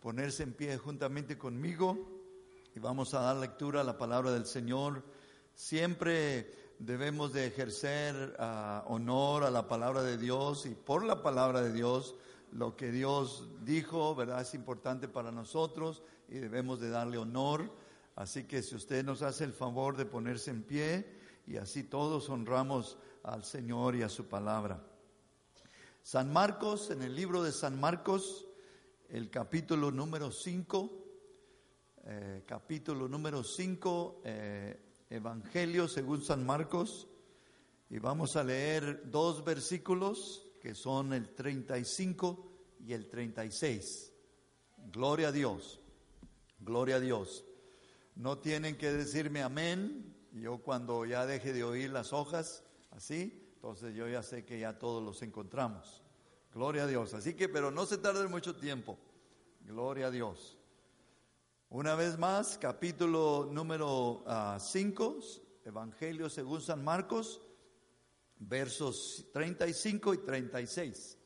ponerse en pie juntamente conmigo y vamos a dar lectura a la palabra del Señor. Siempre debemos de ejercer uh, honor a la palabra de Dios y por la palabra de Dios lo que Dios dijo, ¿verdad? Es importante para nosotros y debemos de darle honor. Así que si usted nos hace el favor de ponerse en pie y así todos honramos al Señor y a su palabra. San Marcos, en el libro de San Marcos, el capítulo número 5, eh, capítulo número 5, eh, Evangelio según San Marcos, y vamos a leer dos versículos que son el 35 y el 36. Gloria a Dios, gloria a Dios. No tienen que decirme amén, yo cuando ya deje de oír las hojas, así, entonces yo ya sé que ya todos los encontramos. Gloria a Dios. Así que, pero no se tarde mucho tiempo. Gloria a Dios. Una vez más, capítulo número 5, ah, Evangelio según San Marcos, versos 35 y 36.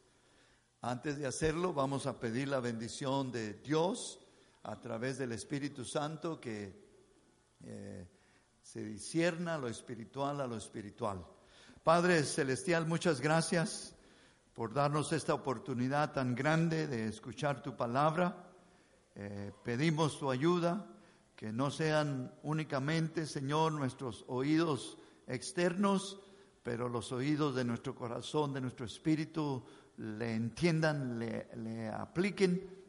Antes de hacerlo, vamos a pedir la bendición de Dios a través del Espíritu Santo que eh, se disierna lo espiritual a lo espiritual. Padre Celestial, muchas gracias por darnos esta oportunidad tan grande de escuchar tu palabra. Eh, pedimos tu ayuda, que no sean únicamente, Señor, nuestros oídos externos, pero los oídos de nuestro corazón, de nuestro espíritu, le entiendan, le, apliquen.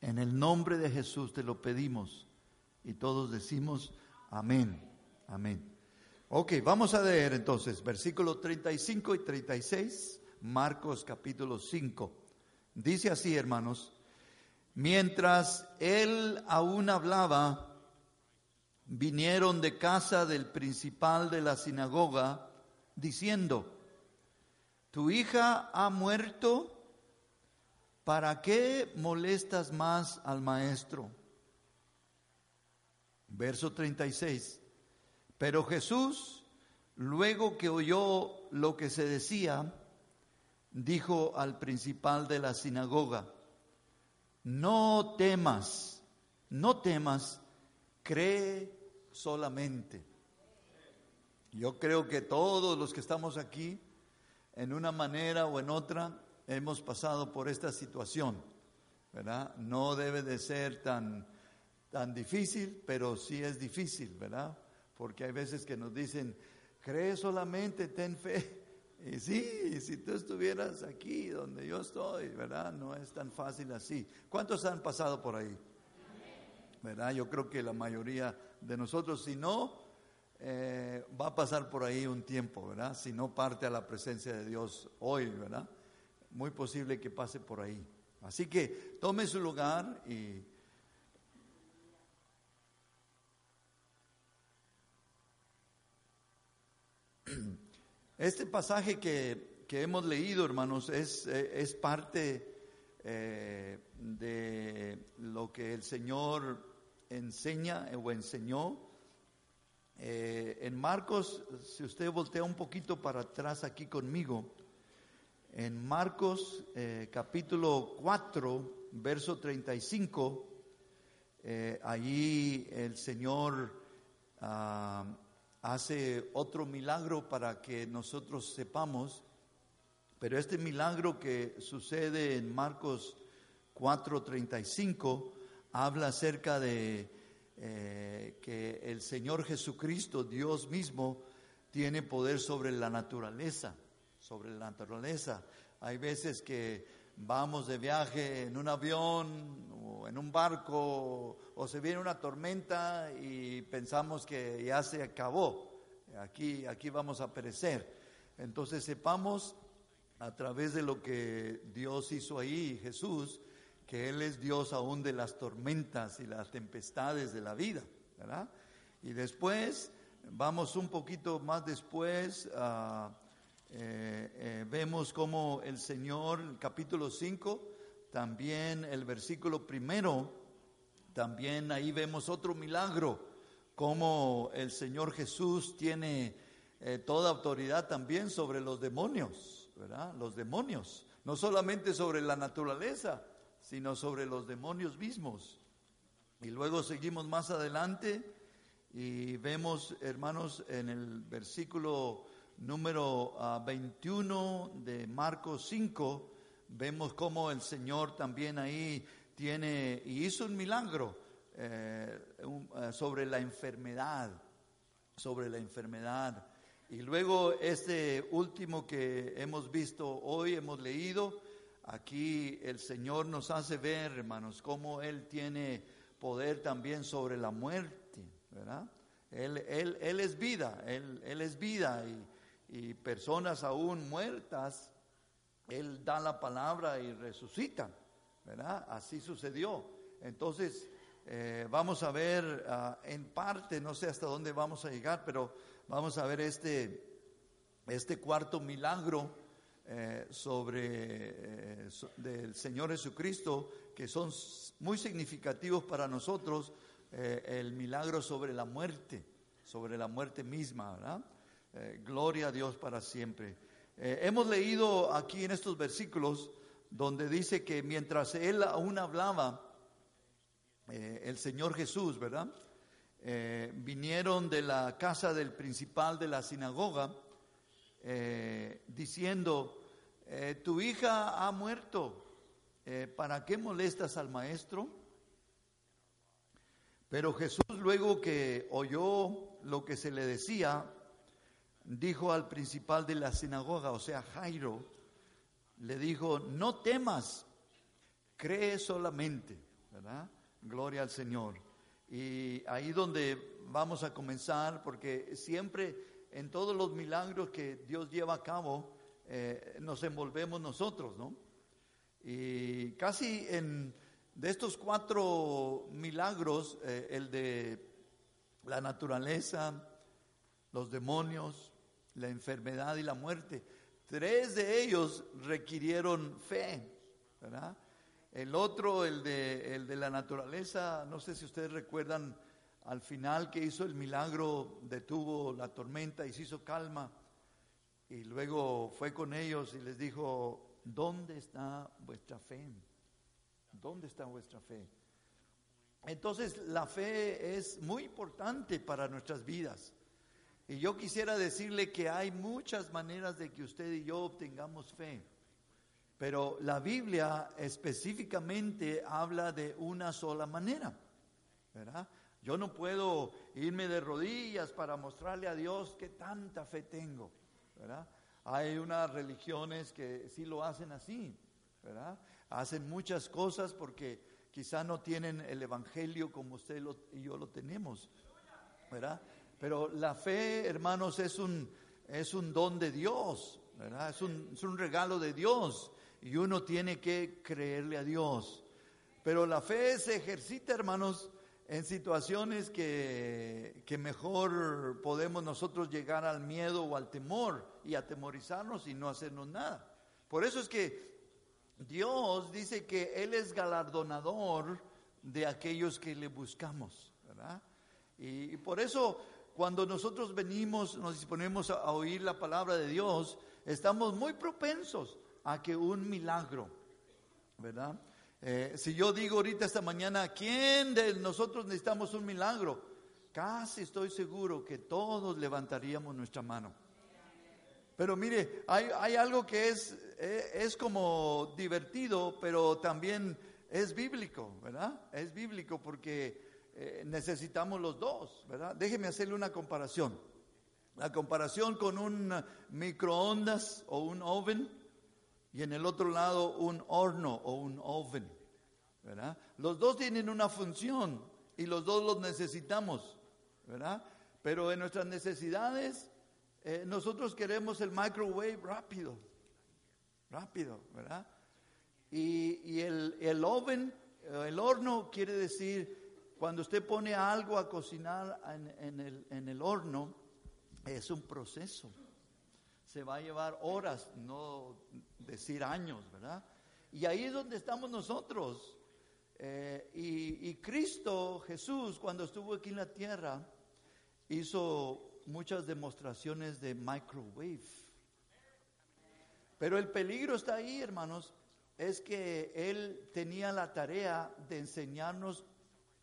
En el nombre de Jesús te lo pedimos y todos decimos amén, amén. Ok, vamos a leer entonces versículos 35 y 36. Marcos capítulo 5. Dice así, hermanos, mientras él aún hablaba, vinieron de casa del principal de la sinagoga, diciendo, tu hija ha muerto, ¿para qué molestas más al maestro? Verso 36. Pero Jesús, luego que oyó lo que se decía, dijo al principal de la sinagoga, no temas, no temas, cree solamente. Yo creo que todos los que estamos aquí, en una manera o en otra, hemos pasado por esta situación, ¿verdad? No debe de ser tan, tan difícil, pero sí es difícil, ¿verdad? Porque hay veces que nos dicen, cree solamente, ten fe. Y sí, si tú estuvieras aquí donde yo estoy, ¿verdad? No es tan fácil así. ¿Cuántos han pasado por ahí? ¿Verdad? Yo creo que la mayoría de nosotros, si no, eh, va a pasar por ahí un tiempo, ¿verdad? Si no parte a la presencia de Dios hoy, ¿verdad? Muy posible que pase por ahí. Así que tome su lugar y Este pasaje que, hemos leído, hermanos, es, eh, es parte eh, de lo que el Señor enseña o enseñó. Eh, en Marcos, si usted voltea un poquito para atrás aquí conmigo, en Marcos capítulo 4, verso 35, allí el Señor ah, hace otro milagro para que nosotros sepamos, pero este milagro que sucede en Marcos 4:35 habla acerca de eh, que el Señor Jesucristo, Dios mismo, tiene poder sobre la naturaleza, sobre la naturaleza. Hay veces que vamos de viaje en un avión en un barco o se viene una tormenta y pensamos que ya se acabó, aquí, aquí vamos a perecer. Entonces sepamos a través de lo que Dios hizo ahí, Jesús, que Él es Dios aún de las tormentas y las tempestades de la vida, ¿verdad? Y después, vamos un poquito más después, uh, eh, eh, vemos como el Señor, el capítulo 5, también el versículo primero, también ahí vemos otro milagro, como el Señor Jesús tiene eh, toda autoridad también sobre los demonios, ¿verdad? Los demonios, no solamente sobre la naturaleza, sino sobre los demonios mismos. Y luego seguimos más adelante y vemos, hermanos, en el versículo número 21 ah, de Marcos 5, vemos cómo el Señor también ahí tiene y hizo un milagro eh, eh, sobre la enfermedad, sobre la enfermedad. Y luego este último que hemos visto hoy, hemos leído, aquí el Señor nos hace ver, hermanos, cómo Él tiene poder también sobre la muerte, ¿verdad? Él, él, él es vida, él, él es vida y, y personas aún muertas, Él da la palabra y resucitan, ¿verdad? Así sucedió. Entonces, eh, vamos a ver ah, en parte, no sé hasta dónde vamos a llegar, pero vamos a ver este, este cuarto milagro eh, sobre eh, del Señor Jesucristo, que son muy significativos para nosotros, el milagro sobre la muerte, sobre la muerte misma, ¿verdad? Eh, gloria a Dios para siempre. Eh, hemos leído aquí en estos versículos donde dice que mientras él aún hablaba, eh, el Señor Jesús, ¿verdad? vinieron de la casa del principal de la sinagoga diciendo, tu hija ha muerto, ¿para qué molestas al maestro? Pero Jesús luego que oyó lo que se le decía, dijo al principal de la sinagoga, o sea, Jairo, le dijo, no temas, cree solamente, ¿verdad? Gloria al Señor. Y ahí donde vamos a comenzar, porque siempre en todos los milagros que Dios lleva a cabo, eh, nos envolvemos nosotros, ¿no? Y casi en de estos cuatro milagros, eh, el de la naturaleza, los demonios, la enfermedad y la muerte. Tres de ellos requirieron fe, ¿verdad? El otro, el de, el de la naturaleza, no sé si ustedes recuerdan al final que hizo el milagro, detuvo la tormenta y se hizo calma. Y luego fue con ellos y les dijo, ¿dónde está vuestra fe? ¿Dónde está vuestra fe? Entonces la fe es muy importante para nuestras vidas. Y yo quisiera decirle que hay muchas maneras de que usted y yo obtengamos fe, pero la Biblia específicamente habla de una sola manera, ¿verdad? Yo no puedo irme de rodillas para mostrarle a Dios que tanta fe tengo, ¿verdad? Hay unas religiones que sí lo hacen así, ¿verdad? Hacen muchas cosas porque quizá no tienen el Evangelio como usted y yo lo tenemos, ¿verdad? Pero la fe, hermanos, es un, es un don de Dios. Es un, es un regalo de Dios y uno tiene que creerle a Dios. Pero la fe se ejercita, hermanos, en situaciones que, que, mejor podemos nosotros llegar al miedo o al temor y atemorizarnos y no hacernos nada. Por eso es que Dios dice que Él es galardonador de aquellos que le buscamos, ¿verdad? Y por eso cuando nosotros venimos, nos disponemos a, oír la palabra de Dios, estamos muy propensos a que un milagro, ¿verdad? Eh, si yo digo ahorita esta mañana, ¿quién de nosotros necesitamos un milagro? Casi estoy seguro que todos levantaríamos nuestra mano. Pero mire, hay, algo que es, eh, es como divertido, pero también es bíblico, ¿verdad? Es bíblico porque eh, necesitamos los dos, ¿verdad? Déjeme hacerle una comparación. La comparación con un microondas o un oven y en el otro lado un horno o un oven, ¿verdad? Los dos tienen una función y los dos los necesitamos, ¿verdad? Pero en nuestras necesidades eh, nosotros queremos el microwave rápido, rápido, ¿verdad? Y, el, el oven, el horno quiere decir, cuando usted pone algo a cocinar en, el, en el horno, es un proceso. Se va a llevar horas, no decir años, ¿verdad? Y ahí es donde estamos nosotros. Eh, y, y, Cristo, Jesús, cuando estuvo aquí en la tierra, hizo muchas demostraciones de microwave. Pero el peligro está ahí, hermanos, es que Él tenía la tarea de enseñarnos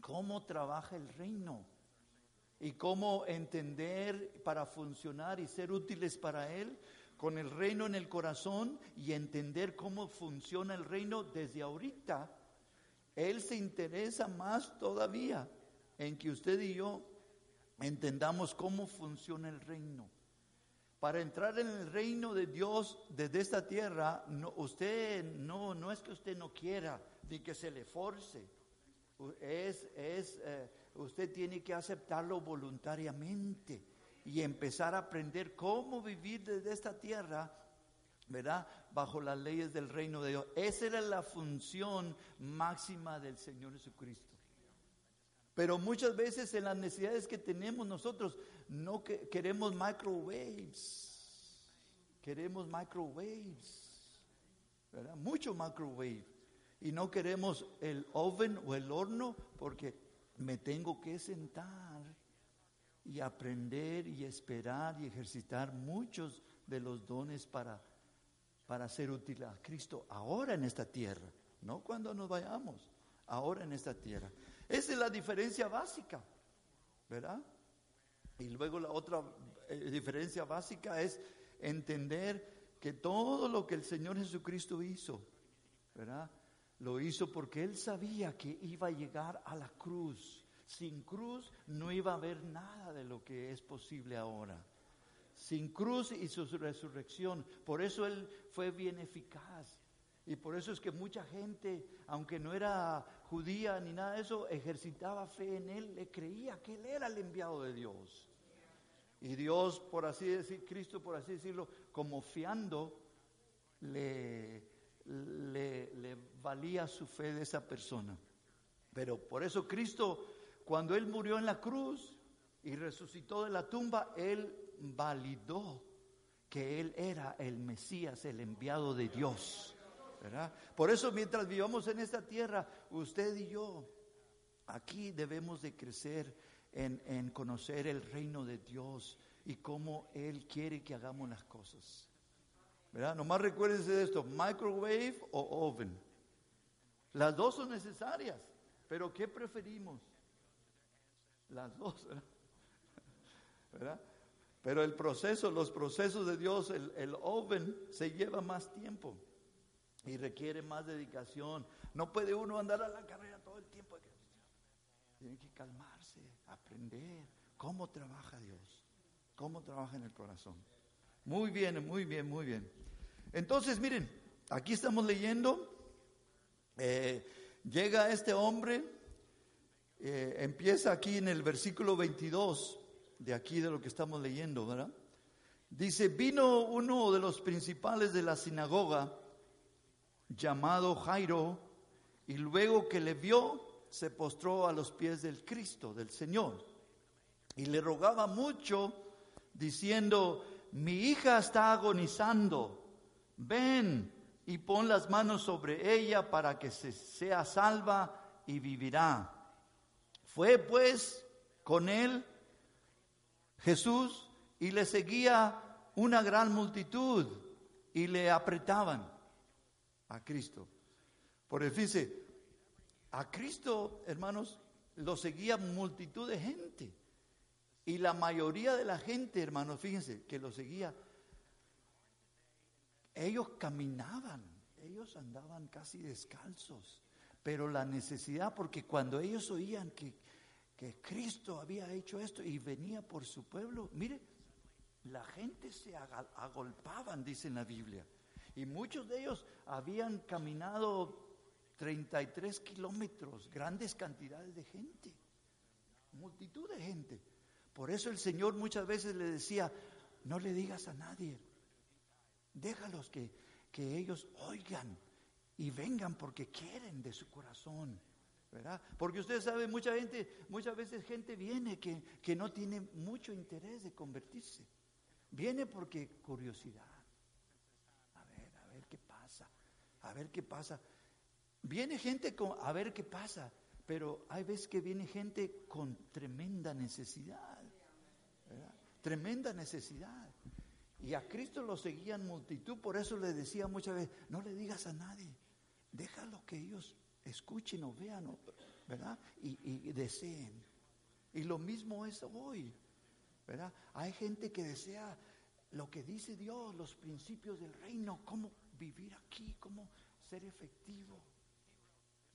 cómo trabaja el reino y cómo entender para funcionar y ser útiles para Él con el reino en el corazón y entender cómo funciona el reino desde ahorita él se interesa más todavía en que usted y yo entendamos cómo funciona el reino. Para entrar en el reino de Dios desde esta tierra, no, usted no, no es que usted no quiera ni que se le force. Es, es, eh, usted tiene que aceptarlo voluntariamente y empezar a aprender cómo vivir desde esta tierra ¿verdad? Bajo las leyes del reino de Dios. Esa era la función máxima del Señor Jesucristo. Pero muchas veces en las necesidades que tenemos nosotros no queremos microwaves. Queremos microwaves. ¿Verdad? Mucho microwave. Y no queremos el oven o el horno porque me tengo que sentar y aprender y esperar y ejercitar muchos de los dones para para ser útil a Cristo ahora en esta tierra, no cuando nos vayamos, ahora en esta tierra. Esa es la diferencia básica, ¿verdad? Y luego la otra eh, diferencia básica es entender que todo lo que el Señor Jesucristo hizo, ¿verdad? Lo hizo porque Él sabía que iba a llegar a la cruz. Sin cruz no iba a haber nada de lo que es posible ahora sin cruz y su resurrección. Por eso Él fue bien eficaz. Y por eso es que mucha gente, aunque no era judía ni nada de eso, ejercitaba fe en Él, le creía que Él era el enviado de Dios. Y Dios, por así decir, Cristo, por así decirlo, como fiando, le, le, valía su fe de esa persona. Pero por eso Cristo, cuando Él murió en la cruz y resucitó de la tumba, Él validó que Él era el Mesías, el enviado de Dios. Por eso mientras vivamos en esta tierra, usted y yo, aquí debemos de crecer en conocer el reino de Dios y cómo Él quiere que hagamos las cosas. Nomás recuérdense de esto, microwave o oven. Las dos son necesarias, pero ¿qué preferimos? Las dos, ¿verdad? Pero el proceso, los procesos de Dios, el, el oven se lleva más tiempo y requiere más dedicación. No puede uno andar a la carrera todo el tiempo. Tiene que calmarse, aprender cómo trabaja Dios, cómo trabaja en el corazón. Muy bien, muy bien, muy bien. Entonces, miren, aquí estamos leyendo, eh, llega este hombre, eh, empieza aquí en el versículo 22 de aquí de lo que estamos leyendo, ¿verdad? Dice, vino uno de los principales de la sinagoga, llamado Jairo, y luego que le vio, se postró a los pies del Cristo, del Señor, y le rogaba mucho, diciendo, mi hija está agonizando, ven y pon las manos sobre ella para que se sea salva y vivirá. Fue pues con él Jesús y le seguía una gran multitud y le apretaban a Cristo. Por el fíjese, a Cristo, hermanos, lo seguía multitud de gente. Y la mayoría de la gente, hermanos, fíjense, que lo seguía, ellos caminaban, ellos andaban casi descalzos. Pero la necesidad, porque cuando ellos oían que que Cristo había hecho esto y venía por su pueblo. Mire, la gente se agolpaban, dice en la Biblia. Y muchos de ellos habían caminado 33 kilómetros, grandes cantidades de gente, multitud de gente. Por eso el Señor muchas veces le decía, no le digas a nadie, déjalos que, que ellos oigan y vengan porque quieren de su corazón. ¿verdad? Porque usted sabe, mucha gente, muchas veces gente viene que, que no tiene mucho interés de convertirse. Viene porque curiosidad. A ver, a ver qué pasa. A ver qué pasa. Viene gente con, a ver qué pasa. Pero hay veces que viene gente con tremenda necesidad. Tremenda necesidad. Y a Cristo lo seguían multitud, por eso le decía muchas veces, no le digas a nadie, déjalo que ellos escuchen o vean, ¿verdad? Y, deseen. Y lo mismo es hoy, ¿verdad? Hay gente que desea lo que dice Dios, los principios del reino, cómo vivir aquí, cómo ser efectivo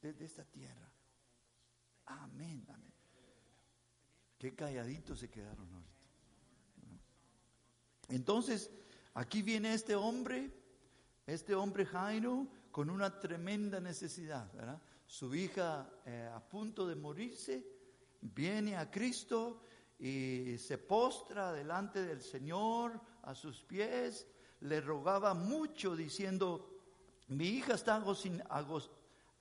desde esta tierra. Amén, amén. Qué calladitos se quedaron ahorita. Entonces, aquí viene este hombre, este hombre Jairo, con una tremenda necesidad, ¿verdad? Su hija eh, a punto de morirse, viene a Cristo y se postra delante del Señor a sus pies, le rogaba mucho diciendo, mi hija está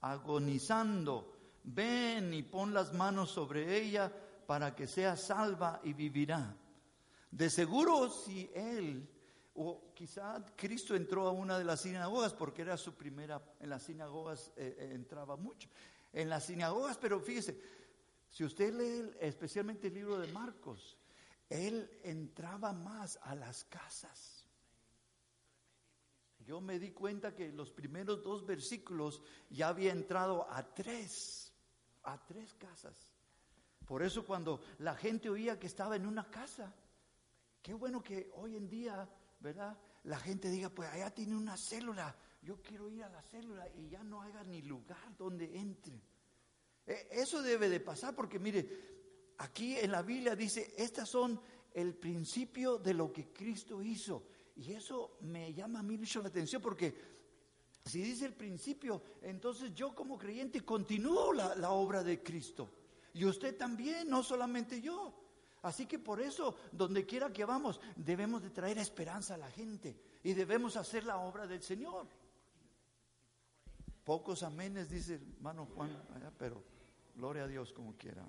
agonizando, ven y pon las manos sobre ella para que sea salva y vivirá. De seguro si él, o quizá Cristo entró a una de las sinagogas porque era su primera, en las sinagogas eh, eh, entraba mucho, en las sinagogas, pero fíjese, si usted lee especialmente el libro de Marcos, él entraba más a las casas. Yo me di cuenta que los primeros dos versículos ya había entrado a tres a tres casas. Por eso cuando la gente oía que estaba en una casa, qué bueno que hoy en día, ¿verdad? La gente diga, pues allá tiene una célula, yo quiero ir a la célula y ya no haya ni lugar donde entre. E, eso debe de pasar porque mire, aquí en la Biblia dice, estas son el principio de lo que Cristo hizo. Y eso me llama a mí mucho la atención porque si dice el principio, entonces yo como creyente continúo la, obra de Cristo. Y usted también, no solamente yo. Así que por eso, donde quiera que vamos, debemos de traer esperanza a la gente y debemos hacer la obra del Señor. Pocos amenes, dice hermano Juan, pero gloria a Dios como quiera.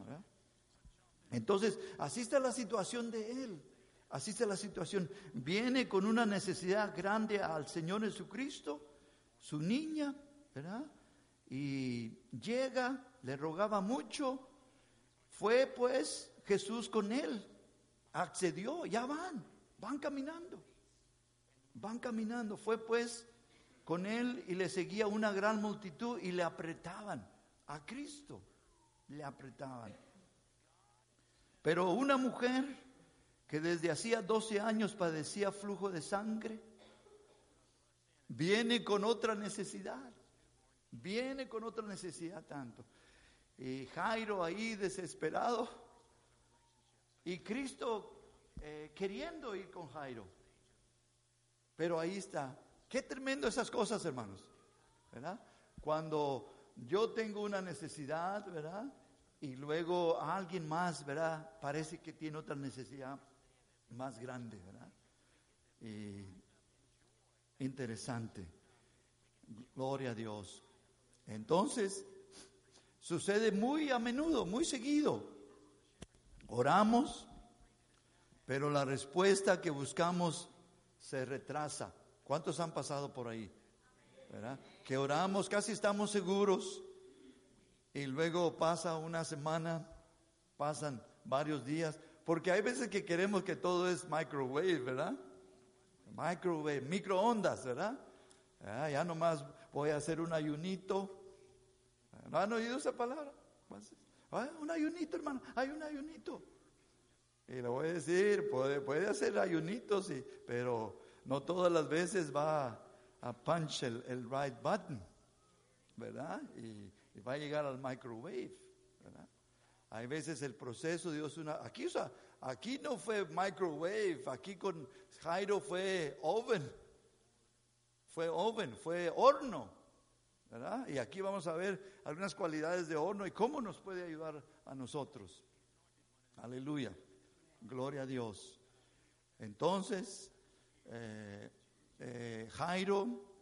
Entonces, así está la situación de él. Así está la situación. Viene con una necesidad grande al Señor Jesucristo su niña, ¿verdad? Y llega, le rogaba mucho, fue pues Jesús con él, accedió, ya van, van caminando, van caminando, fue pues con él y le seguía una gran multitud y le apretaban a Cristo, le apretaban. Pero una mujer que desde hacía 12 años padecía flujo de sangre, viene con otra necesidad, viene con otra necesidad tanto. Y Jairo ahí desesperado y Cristo eh, queriendo ir con Jairo. Pero ahí está. Qué tremendo esas cosas, hermanos. ¿Verdad? Cuando yo tengo una necesidad, ¿verdad? Y luego alguien más, ¿verdad? Parece que tiene otra necesidad más grande, ¿verdad? Y Interesante. Gloria a Dios. Entonces, sucede muy a menudo, muy seguido. Oramos, pero la respuesta que buscamos se retrasa. ¿Cuántos han pasado por ahí? Que oramos, casi estamos seguros, y luego pasa una semana, pasan varios días, porque hay veces que queremos que todo es microwave, ¿verdad? microwave, microondas, ¿verdad? Ah, ya nomás voy a hacer un ayunito. ¿No han oído esa palabra? Ah, un ayunito, hermano, hay un ayunito. Y le voy a decir, puede, puede hacer ayunitos, pero no todas las veces va a punch el, right button, ¿verdad? Y, va a llegar al microwave, ¿verdad? Hay veces el proceso, Dios, una, aquí, aquí no fue microwave, aquí con Jairo fue oven, fue oven, fue horno, Y aquí vamos a ver algunas cualidades de horno y cómo nos puede ayudar a nosotros. Aleluya, gloria a Dios. Entonces, eh, eh, Jairo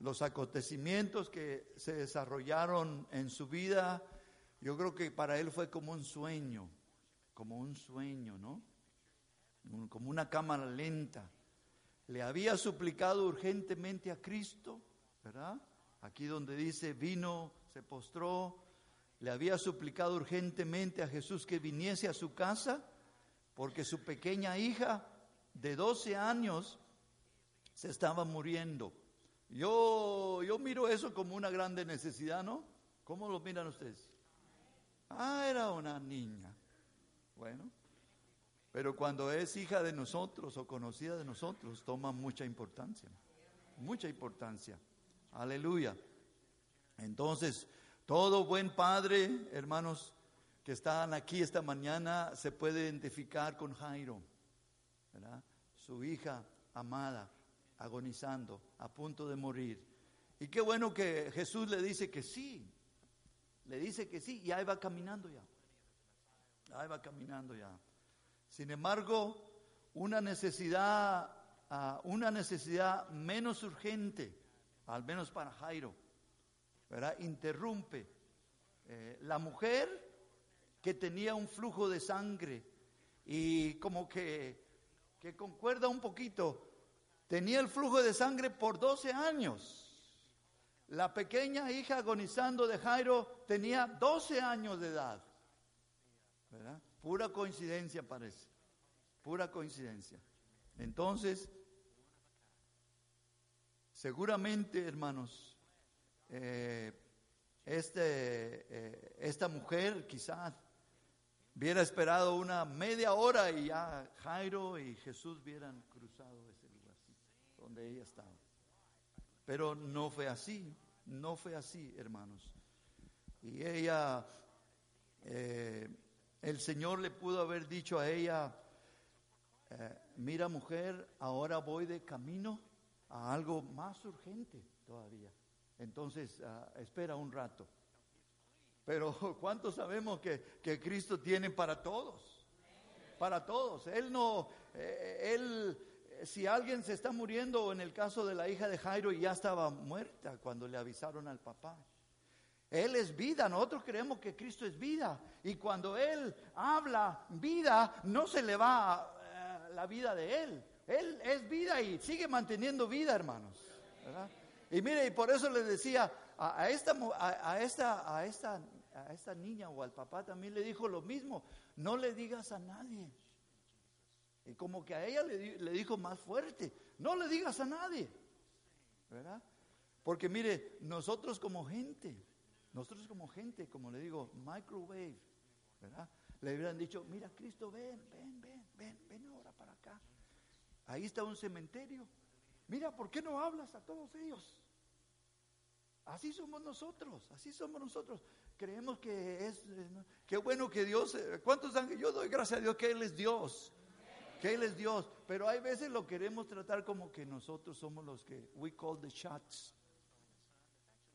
los acontecimientos que se desarrollaron en su vida, yo creo que para él fue como un sueño, como un sueño, ¿no? Como una cámara lenta. Le había suplicado urgentemente a Cristo, ¿verdad? Aquí donde dice, vino, se postró, le había suplicado urgentemente a Jesús que viniese a su casa, porque su pequeña hija de 12 años se estaba muriendo. Yo, yo miro eso como una grande necesidad, ¿no? ¿Cómo lo miran ustedes? Ah, era una niña. Bueno, pero cuando es hija de nosotros o conocida de nosotros, toma mucha importancia. Mucha importancia. Aleluya. Entonces, todo buen padre, hermanos, que están aquí esta mañana, se puede identificar con Jairo. Su hija amada, agonizando, a punto de morir. Y qué bueno que Jesús le dice que sí, le dice que sí, y ahí va caminando ya. Ahí va caminando ya. Sin embargo, una necesidad, ah, una necesidad menos urgente, al menos para Jairo, ¿verdad? Interrumpe. Eh, la mujer que tenía un flujo de sangre y como que, que concuerda un poquito Tenía el flujo de sangre por 12 años. La pequeña hija agonizando de Jairo tenía 12 años de edad. ¿Verdad? Pura coincidencia parece. Pura coincidencia. Entonces, seguramente, hermanos, eh, este, eh, esta mujer quizás hubiera esperado una media hora y ya Jairo y Jesús hubieran cruzado donde ella estaba. Pero no fue así, no fue así, hermanos. Y ella, eh, el Señor le pudo haber dicho a ella, mira mujer, ahora voy de camino a algo más urgente todavía. Entonces, ah, espera un rato. Pero ¿cuántos sabemos que, que, Cristo tiene para todos? Para todos. Él no, eh, Él si alguien se está muriendo, en el caso de la hija de Jairo, ya estaba muerta cuando le avisaron al papá. Él es vida, nosotros creemos que Cristo es vida. Y cuando Él habla vida, no se le va eh, la vida de Él. Él es vida y sigue manteniendo vida, hermanos. Y mire, y por eso le decía a, esta, a, esta, a, esta, a esta niña o al papá también le dijo lo mismo, no le digas a nadie. Y como que a ella le, dijo más fuerte, no le digas a nadie, ¿verdad? Porque mire, nosotros como gente, nosotros como gente, como le digo, microwave, ¿verdad? Le hubieran dicho, mira Cristo, ven, ven, ven, ven, ven ahora. Ahí está un cementerio. Mira, ¿por qué no hablas a todos ellos? Así somos nosotros, así somos nosotros. Creemos que es, qué bueno que Dios, ¿cuántos ángeles? Yo doy gracias a Dios que Él es Dios que Él es Dios, pero hay veces lo queremos tratar como que nosotros somos los que, we call the shots.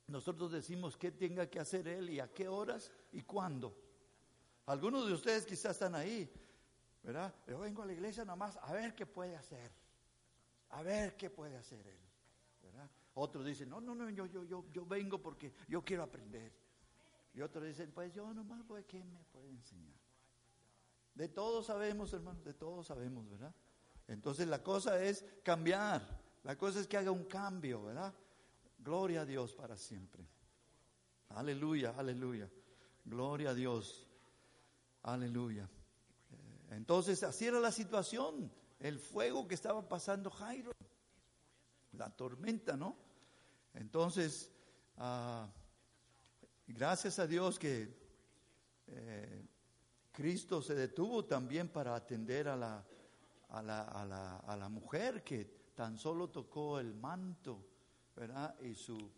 Nosotros decimos qué tenga que hacer Él y a qué horas y cuándo. Algunos de ustedes quizás están ahí, ¿verdad? Yo vengo a la iglesia nomás a ver qué puede hacer, a ver qué puede hacer Él, ¿verdad? Otros dicen, no, no, no, yo, yo, yo, yo vengo porque yo quiero aprender. Y otros dicen, pues yo nomás voy, ¿qué me puede enseñar? De todos sabemos, hermanos, de todos sabemos, ¿verdad? Entonces la cosa es cambiar, la cosa es que haga un cambio, ¿verdad? Gloria a Dios para siempre. Aleluya, aleluya. Gloria a Dios. Aleluya. Entonces así era la situación, el fuego que estaba pasando Jairo, la tormenta, ¿no? Entonces, ah, gracias a Dios que eh, Cristo se detuvo también para atender a la, a la, a la, a la mujer que tan solo tocó el manto, ¿verdad? Y su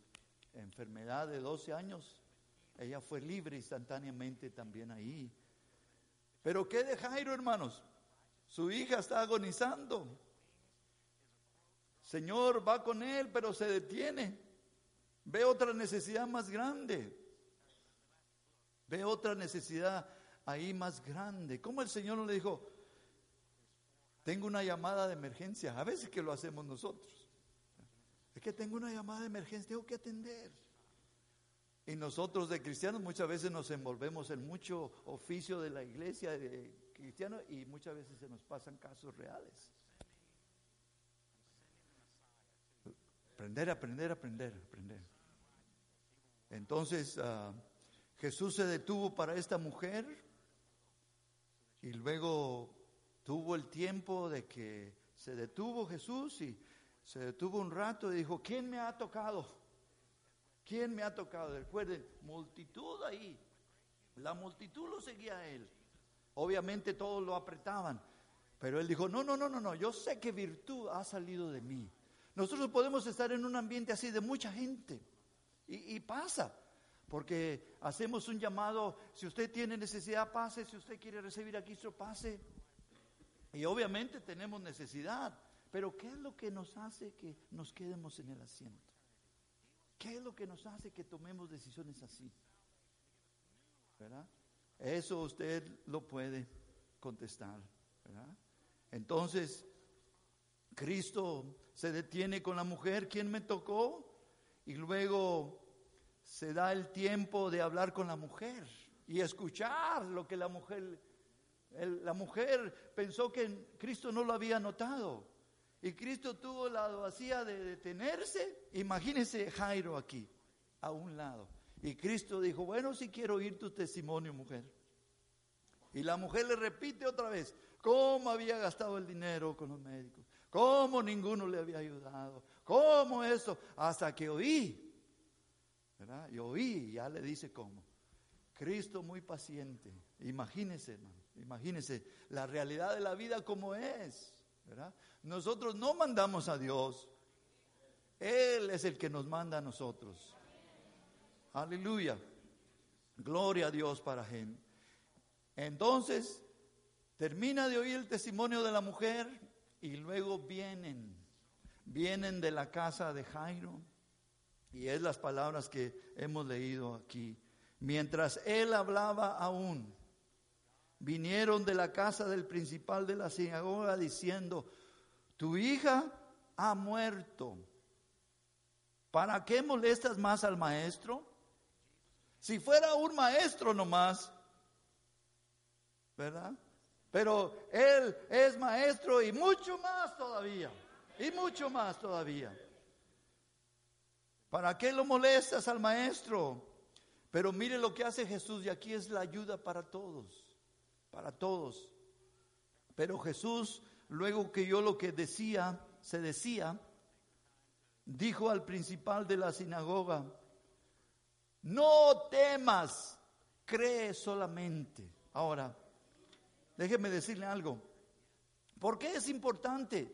enfermedad de 12 años, ella fue libre instantáneamente también ahí. Pero ¿qué de Jairo, hermanos? Su hija está agonizando. Señor va con él, pero se detiene. Ve otra necesidad más grande. Ve otra necesidad ahí más grande. ¿Cómo el Señor no le dijo, tengo una llamada de emergencia? A veces que lo hacemos nosotros. Es que tengo una llamada de emergencia, tengo que atender. Y nosotros de cristianos muchas veces nos envolvemos en mucho oficio de la iglesia de cristianos y muchas veces se nos pasan casos reales. Aprender, aprender, aprender, aprender. Entonces ah, Jesús se detuvo para esta mujer y luego tuvo el tiempo de que se detuvo Jesús y se detuvo un rato y dijo, ¿quién me ha tocado? ¿Quién me ha tocado? Recuerden, multitud ahí. La multitud lo seguía a él. Obviamente todos lo apretaban. Pero él dijo, no, no, no, no, no, yo sé que virtud ha salido de mí. Nosotros podemos estar en un ambiente así de mucha gente. Y, pasa. Porque hacemos un llamado, si usted tiene necesidad, pase, si usted quiere recibir a Cristo, pase. Y obviamente tenemos necesidad. Pero ¿qué es lo que nos hace que nos quedemos en el asiento? ¿Qué es lo que nos hace que tomemos decisiones así? ¿Verdad? Eso usted lo puede contestar. Entonces, Cristo se detiene con la mujer, ¿quién me tocó? Y luego se da el tiempo de hablar con la mujer y escuchar lo que la mujer, la mujer pensó que Cristo no lo había notado. Y Cristo tuvo la vacía de detenerse. Imagínese Jairo aquí, a un lado. Y Cristo dijo, bueno, si quiero oír tu testimonio, mujer. Y la mujer le repite otra vez, cómo había gastado el dinero con los médicos, cómo ninguno le había ayudado, cómo eso, hasta que oí. ¿Verdad? Y oí, ya le dice cómo. Cristo muy paciente. Imagínese, hermano, imagínese la realidad de la vida como es. Nosotros no mandamos a Dios. Él es el que nos manda a nosotros. Aleluya. Gloria a Dios para Él. Entonces, termina de oír el testimonio de la mujer y luego vienen, vienen de la casa de Jairo. Y es las palabras que hemos leído aquí. Mientras él hablaba aún, vinieron de la casa del principal de la sinagoga diciendo, tu hija ha muerto. ¿Para qué molestas más al maestro? Si fuera un maestro nomás, ¿verdad? Pero él es maestro y mucho más todavía, y mucho más todavía. ¿Para qué lo molestas al maestro? Pero mire lo que hace Jesús y aquí es la ayuda para todos, para todos. Pero Jesús, luego que yo lo que decía, se decía, dijo al principal de la sinagoga, no temas, cree solamente. Ahora, Déjeme decirle algo. ¿Por qué es importante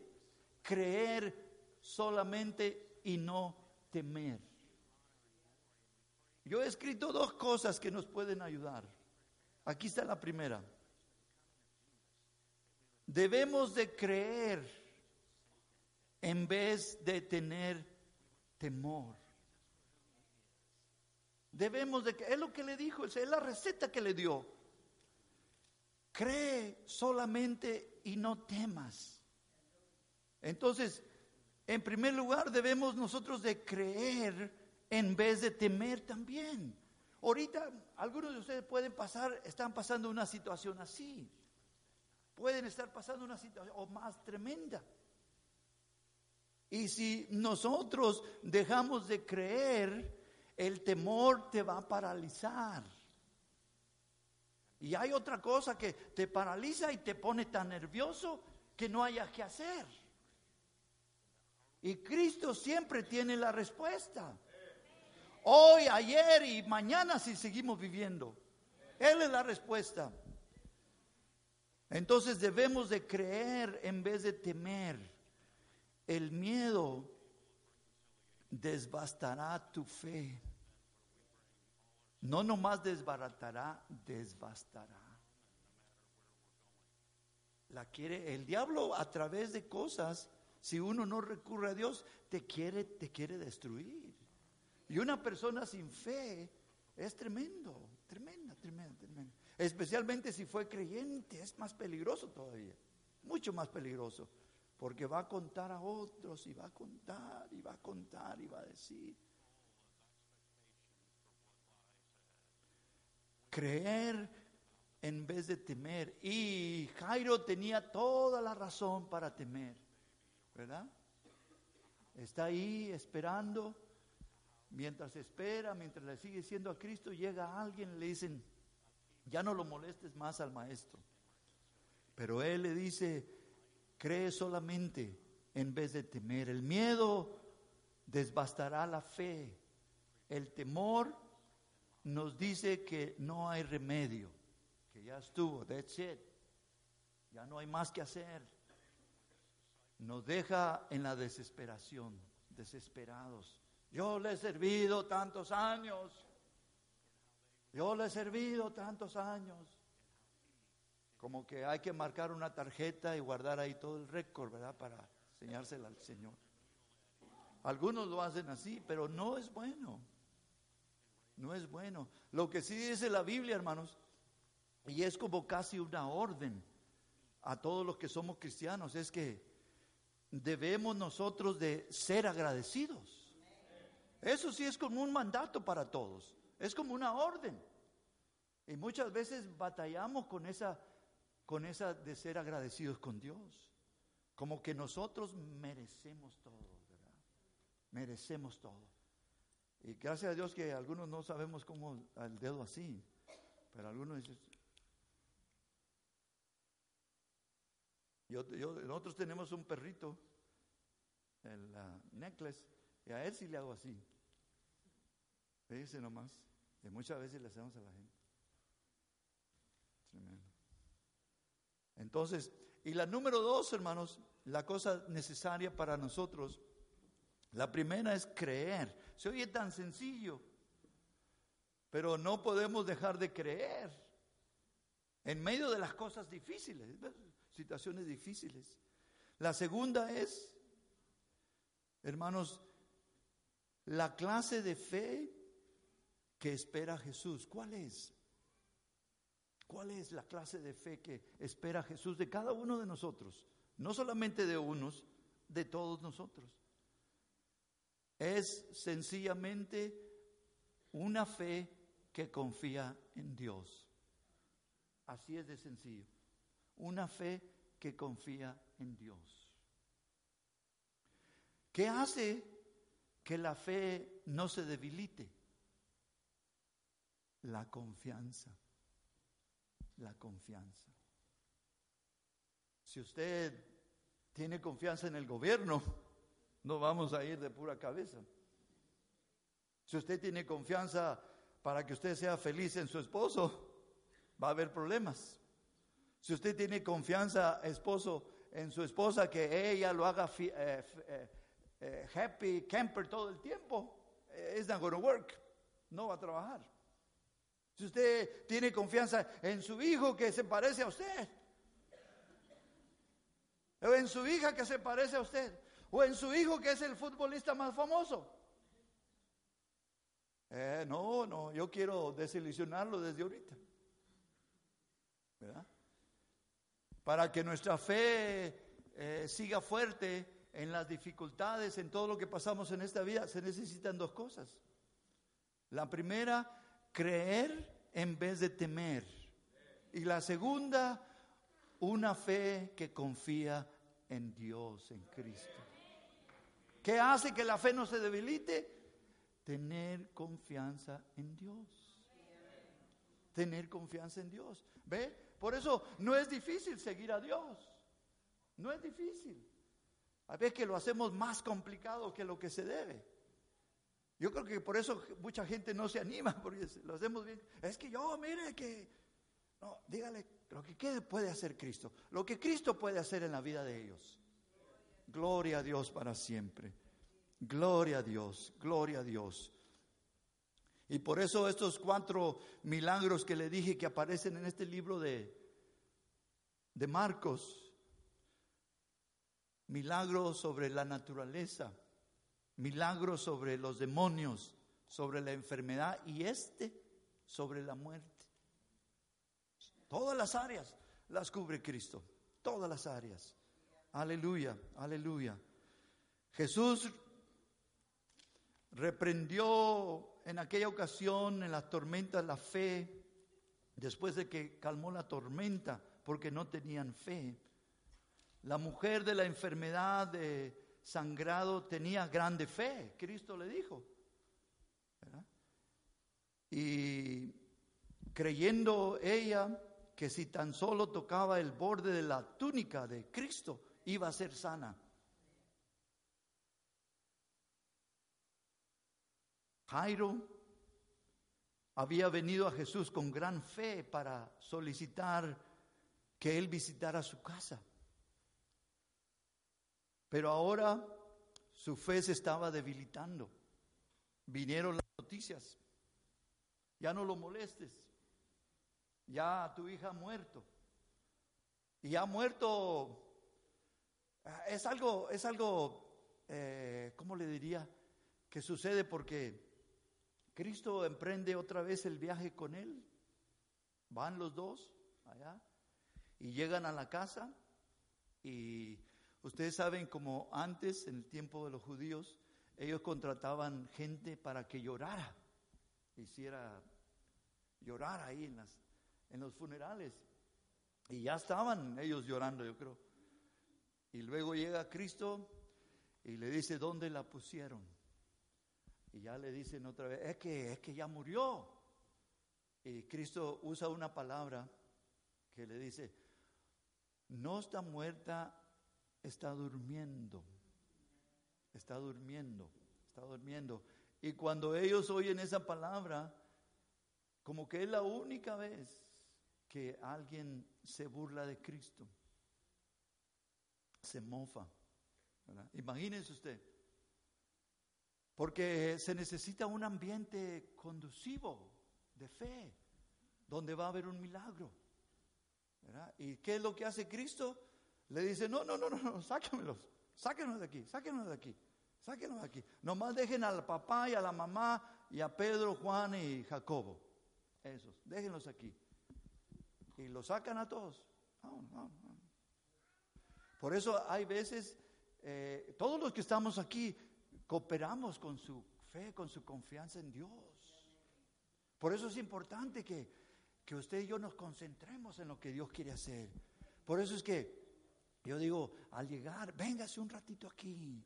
creer solamente y no temer? Yo he escrito dos cosas que nos pueden ayudar. Aquí está la primera. Debemos de creer en vez de tener temor. Debemos de es lo que le dijo, es la receta que le dio. Cree solamente y no temas. Entonces, en primer lugar, debemos nosotros de creer en vez de temer también. Ahorita algunos de ustedes pueden pasar, están pasando una situación así. Pueden estar pasando una situación más tremenda. Y si nosotros dejamos de creer, el temor te va a paralizar. Y hay otra cosa que te paraliza y te pone tan nervioso que no hayas que hacer. Y Cristo siempre tiene la respuesta. Hoy, ayer y mañana si seguimos viviendo. Él es la respuesta. Entonces debemos de creer en vez de temer. El miedo desbastará tu fe. No nomás desbaratará, desbastará. La quiere el diablo a través de cosas, si uno no recurre a Dios, te quiere te quiere destruir. Y una persona sin fe es tremendo, tremenda, tremenda, tremenda. Especialmente si fue creyente, es más peligroso todavía, mucho más peligroso. porque va a contar a otros y va a contar y va a contar y va a decir. Creer en vez de temer. Y Jairo tenía toda la razón para temer, ¿verdad? Está ahí esperando, mientras espera, mientras le sigue diciendo a Cristo, llega alguien le dicen, ya no lo molestes más al maestro. Pero él le dice, cree solamente en vez de temer. El miedo desbastará la fe. El temor nos dice que no hay remedio, que ya estuvo, that's it. Ya no hay más que hacer. Nos deja en la desesperación, desesperados. Yo le he servido tantos años. Yo le he servido tantos años. Como que hay que marcar una tarjeta y guardar ahí todo el récord, ¿verdad? Para enseñársela al Señor. Algunos lo hacen así, pero no es bueno. No es bueno. Lo que sí dice la Biblia, hermanos, y es como casi una orden a todos los que somos cristianos, es que debemos nosotros de ser agradecidos. Eso sí es como un mandato para todos, es como una orden. Y muchas veces batallamos con esa, con esa de ser agradecidos con Dios. Como que nosotros merecemos todo, ¿verdad? Merecemos todo. Y gracias a Dios que algunos no sabemos cómo al dedo así, pero algunos dicen, nosotros tenemos un perrito, el necklace, y a él sí le hago así. Dice nomás, y muchas veces le hacemos a la gente. Tremendo. Entonces, y la número dos, hermanos, la cosa necesaria para nosotros, la primera es creer. Se oye tan sencillo, pero no podemos dejar de creer en medio de las cosas difíciles, situaciones difíciles. La segunda es, hermanos, la clase de fe que espera Jesús. ¿Cuál es? ¿Cuál es la clase de fe que espera Jesús de cada uno de nosotros? No solamente de unos, de todos nosotros. Es sencillamente una fe que confía en Dios. Así es de sencillo. Una fe que confía en Dios. ¿Qué hace que la fe no se debilite? La confianza la confianza. Si usted tiene confianza en el gobierno, no vamos a ir de pura cabeza. Si usted tiene confianza para que usted sea feliz en su esposo, va a haber problemas. Si usted tiene confianza, esposo, en su esposa, que ella lo haga eh, eh, eh, happy camper todo el tiempo, it's not going to work. No va a trabajar. Si usted tiene confianza en su hijo que se parece a usted, o en su hija que se parece a usted, o en su hijo que es el futbolista más famoso. Eh, no, no, yo quiero desilusionarlo desde ahorita. ¿Verdad? Para que nuestra fe eh, siga fuerte en las dificultades, en todo lo que pasamos en esta vida, se necesitan dos cosas. La primera, creer en vez de temer. Y la segunda, una fe que confía en Dios, en Cristo. ¿Qué hace que la fe no se debilite? Tener confianza en Dios. Tener confianza en Dios. ¿Ve? Por eso no es difícil seguir a Dios. No es difícil. A veces que lo hacemos más complicado que lo que se debe. Yo creo que por eso mucha gente no se anima, porque lo hacemos bien. Es que yo, mire que... No, dígale lo que ¿qué puede hacer Cristo. Lo que Cristo puede hacer en la vida de ellos. Gloria a Dios para siempre. Gloria a Dios, gloria a Dios. Y por eso estos cuatro milagros que le dije que aparecen en este libro de, de Marcos, milagros sobre la naturaleza, milagros sobre los demonios, sobre la enfermedad y este sobre la muerte. Todas las áreas las cubre Cristo, todas las áreas. Aleluya, aleluya. Jesús reprendió en aquella ocasión en las tormentas la fe, después de que calmó la tormenta, porque no tenían fe. La mujer de la enfermedad de sangrado tenía grande fe, Cristo le dijo. Y creyendo ella que si tan solo tocaba el borde de la túnica de Cristo, iba a ser sana. Jairo había venido a Jesús con gran fe para solicitar que él visitara su casa. Pero ahora su fe se estaba debilitando. Vinieron las noticias. Ya no lo molestes. Ya tu hija ha muerto. Y ha muerto. Es algo, es algo, eh, ¿cómo le diría? Que sucede porque Cristo emprende otra vez el viaje con él. Van los dos allá y llegan a la casa y ustedes saben como antes, en el tiempo de los judíos, ellos contrataban gente para que llorara, hiciera llorar ahí en, en los funerales. Y ya estaban ellos llorando, yo creo. Y luego llega Cristo y le dice, ¿dónde la pusieron? Y ya le dicen otra vez, es que, es que ya murió. Y Cristo usa una palabra que le dice, no está muerta, está durmiendo. Está durmiendo, está durmiendo. Y cuando ellos oyen esa palabra, como que es la única vez que alguien se burla de Cristo, se mofa. Imagínense usted, porque se necesita un ambiente conducivo de fe, donde va a haber un milagro. ¿Y qué es lo que hace Cristo? Le dice, no, no, no, no, sáquenlos, sáquenos de aquí, sáquenos de aquí, sáquenos de aquí. Nomás dejen al papá y a la mamá y a Pedro, Juan y Jacobo. Esos, déjenlos aquí. Y los sacan a todos. Por eso hay veces, eh, todos los que estamos aquí, cooperamos con su fe, con su confianza en Dios. Por eso es importante que, que usted y yo nos concentremos en lo que Dios quiere hacer. Por eso es que yo digo, al llegar, véngase un ratito aquí.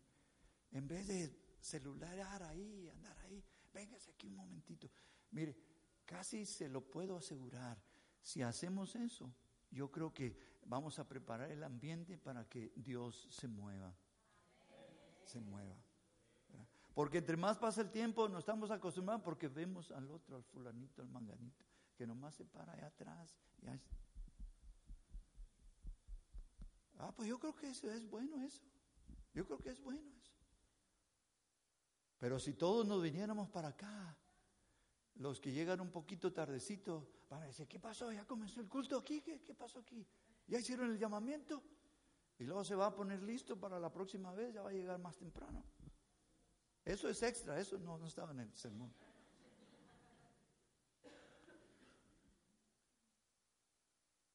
En vez de celular ahí, andar ahí, véngase aquí un momentito. Mire, casi se lo puedo asegurar. Si hacemos eso, yo creo que vamos a preparar el ambiente para que Dios se mueva. Se mueva. Porque entre más pasa el tiempo, nos estamos acostumbrados porque vemos al otro, al fulanito, al manganito, que nomás se para allá atrás. Pues yo creo que eso es bueno eso. Yo creo que es bueno eso. Pero si todos nos viniéramos para acá, los que llegan un poquito tardecito van a decir, ¿qué pasó? ¿Ya comenzó el culto aquí? ¿Qué, qué pasó aquí? ¿Ya hicieron el llamamiento? Y luego se va a poner listo para la próxima vez, ya va a llegar más temprano. Eso es extra, eso no, no estaba en el sermón.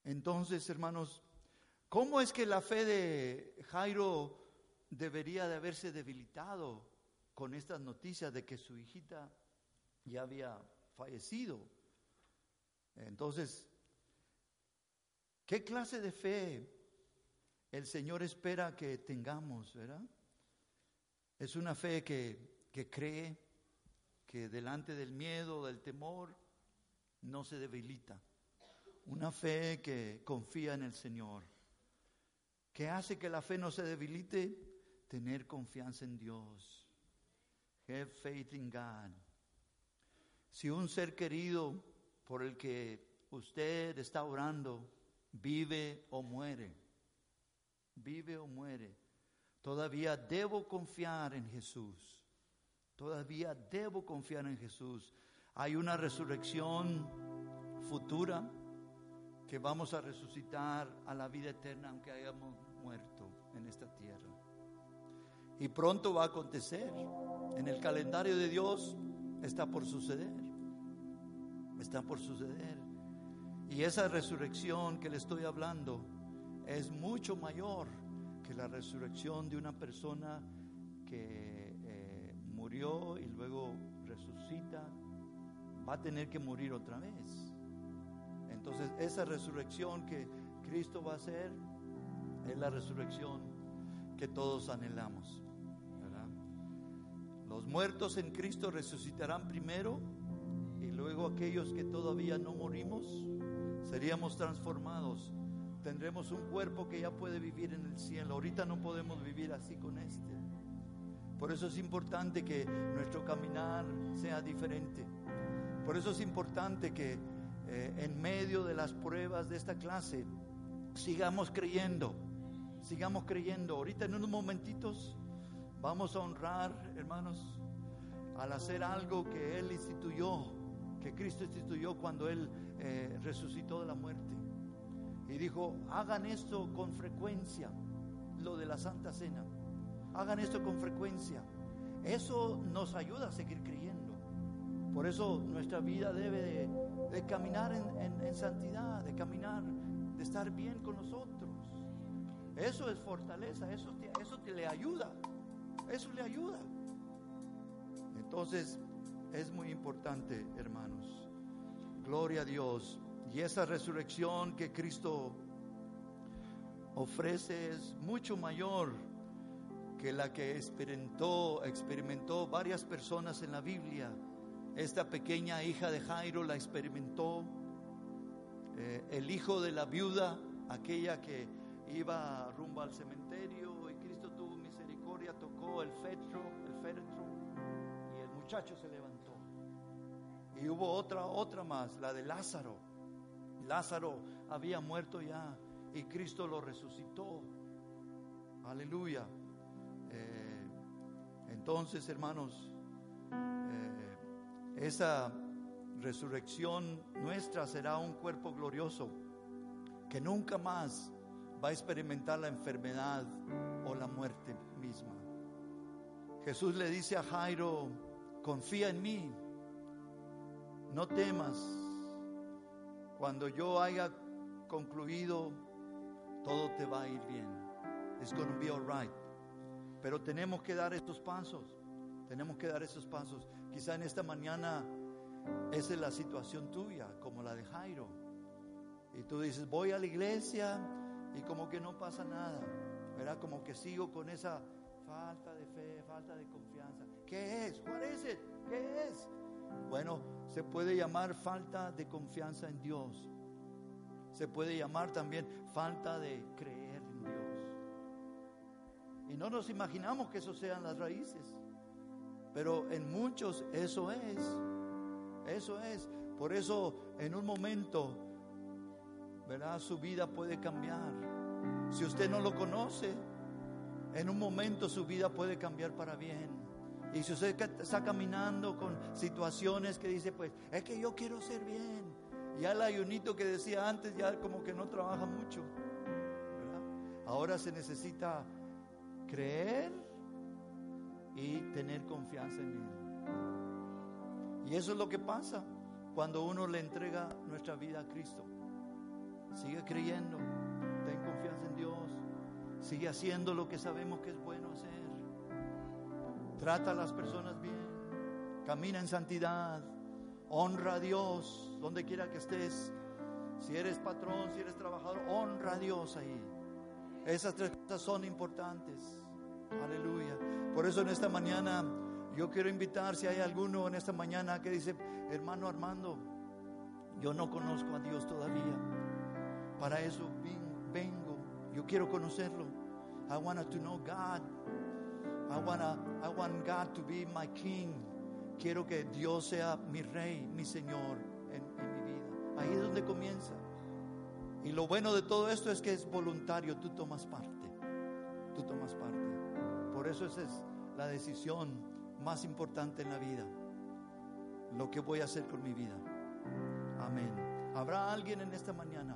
Entonces, hermanos, ¿cómo es que la fe de Jairo debería de haberse debilitado con estas noticias de que su hijita ya había fallecido? Entonces, ¿qué clase de fe el Señor espera que tengamos, verdad? Es una fe que, que cree que delante del miedo, del temor, no se debilita. Una fe que confía en el Señor. ¿Qué hace que la fe no se debilite? Tener confianza en Dios. Have faith in God. Si un ser querido por el que usted está orando vive o muere, vive o muere, Todavía debo confiar en Jesús. Todavía debo confiar en Jesús. Hay una resurrección futura que vamos a resucitar a la vida eterna aunque hayamos muerto en esta tierra. Y pronto va a acontecer. En el calendario de Dios está por suceder. Está por suceder. Y esa resurrección que le estoy hablando es mucho mayor que la resurrección de una persona que eh, murió y luego resucita va a tener que morir otra vez. Entonces esa resurrección que Cristo va a hacer es la resurrección que todos anhelamos. Los muertos en Cristo resucitarán primero y luego aquellos que todavía no morimos seríamos transformados. Tendremos un cuerpo que ya puede vivir en el cielo. Ahorita no podemos vivir así con este. Por eso es importante que nuestro caminar sea diferente. Por eso es importante que eh, en medio de las pruebas de esta clase sigamos creyendo, sigamos creyendo. Ahorita en unos momentitos vamos a honrar, hermanos, al hacer algo que Él instituyó, que Cristo instituyó cuando Él eh, resucitó de la muerte. Y dijo, hagan esto con frecuencia, lo de la Santa Cena. Hagan esto con frecuencia. Eso nos ayuda a seguir creyendo. Por eso nuestra vida debe de, caminar en, santidad, de caminar, de estar bien con nosotros. Eso es fortaleza, eso eso te le ayuda, eso le ayuda. Entonces es muy importante, hermanos. Gloria a Dios. Y esa resurrección que Cristo ofrece es mucho mayor que la que experimentó, experimentó varias personas en la Biblia esta pequeña hija de Jairo la experimentó. Eh, el hijo de la viuda, aquella que iba rumbo al cementerio y Cristo tuvo misericordia, tocó el féretro, el féretro y el muchacho se levantó. Y hubo otra, otra más, la de Lázaro. Lázaro había muerto ya y Cristo lo resucitó. Aleluya. Eh, entonces, hermanos, esa resurrección nuestra será un cuerpo glorioso que nunca más va a experimentar la enfermedad o la muerte misma. Jesús le dice a Jairo, confía en mí, no temas, cuando yo haya concluido, todo te va a ir bien. It's going to be all right. Pero tenemos que dar estos pasos. Tenemos que dar esos pasos. Quizá en esta mañana esa es la situación tuya, como la de Jairo. Y tú dices, voy a la iglesia y como que no pasa nada. ¿Verdad? Como que sigo con esa falta de fe, falta de confianza. ¿Qué es? ¿Cuál es? ¿Qué es? Bueno, se puede llamar falta de confianza en Dios. Se puede llamar también falta de creer en Dios. Y no nos imaginamos que eso sean las raíces. Pero en muchos eso es. Eso es. Por eso en un momento, ¿verdad? Su vida puede cambiar. Si usted no lo conoce, en un momento su vida puede cambiar para bien. Y si usted está caminando con situaciones que dice, pues, es que yo quiero ser bien. Ya el ayunito que decía antes ya como que no trabaja mucho. Ahora se necesita creer y tener confianza en Él. Y eso es lo que pasa cuando uno le entrega nuestra vida a Cristo. Sigue creyendo, ten confianza en Dios, sigue haciendo lo que sabemos que es bueno hacer. Trata a las personas bien, camina en santidad, honra a Dios donde quiera que estés. Si eres patrón, si eres trabajador, honra a Dios ahí. Esas tres cosas son importantes. Aleluya. Por eso en esta mañana yo quiero invitar si hay alguno en esta mañana que dice, hermano Armando, yo no conozco a Dios todavía. Para eso vengo. Yo quiero conocerlo. I want to know God. I, wanna, I want God to be my king. Quiero que Dios sea mi rey, mi Señor en, en mi vida. Ahí es donde comienza. Y lo bueno de todo esto es que es voluntario, tú tomas parte. Tú tomas parte. Por eso esa es la decisión más importante en la vida. Lo que voy a hacer con mi vida. Amén. ¿Habrá alguien en esta mañana?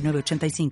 906985.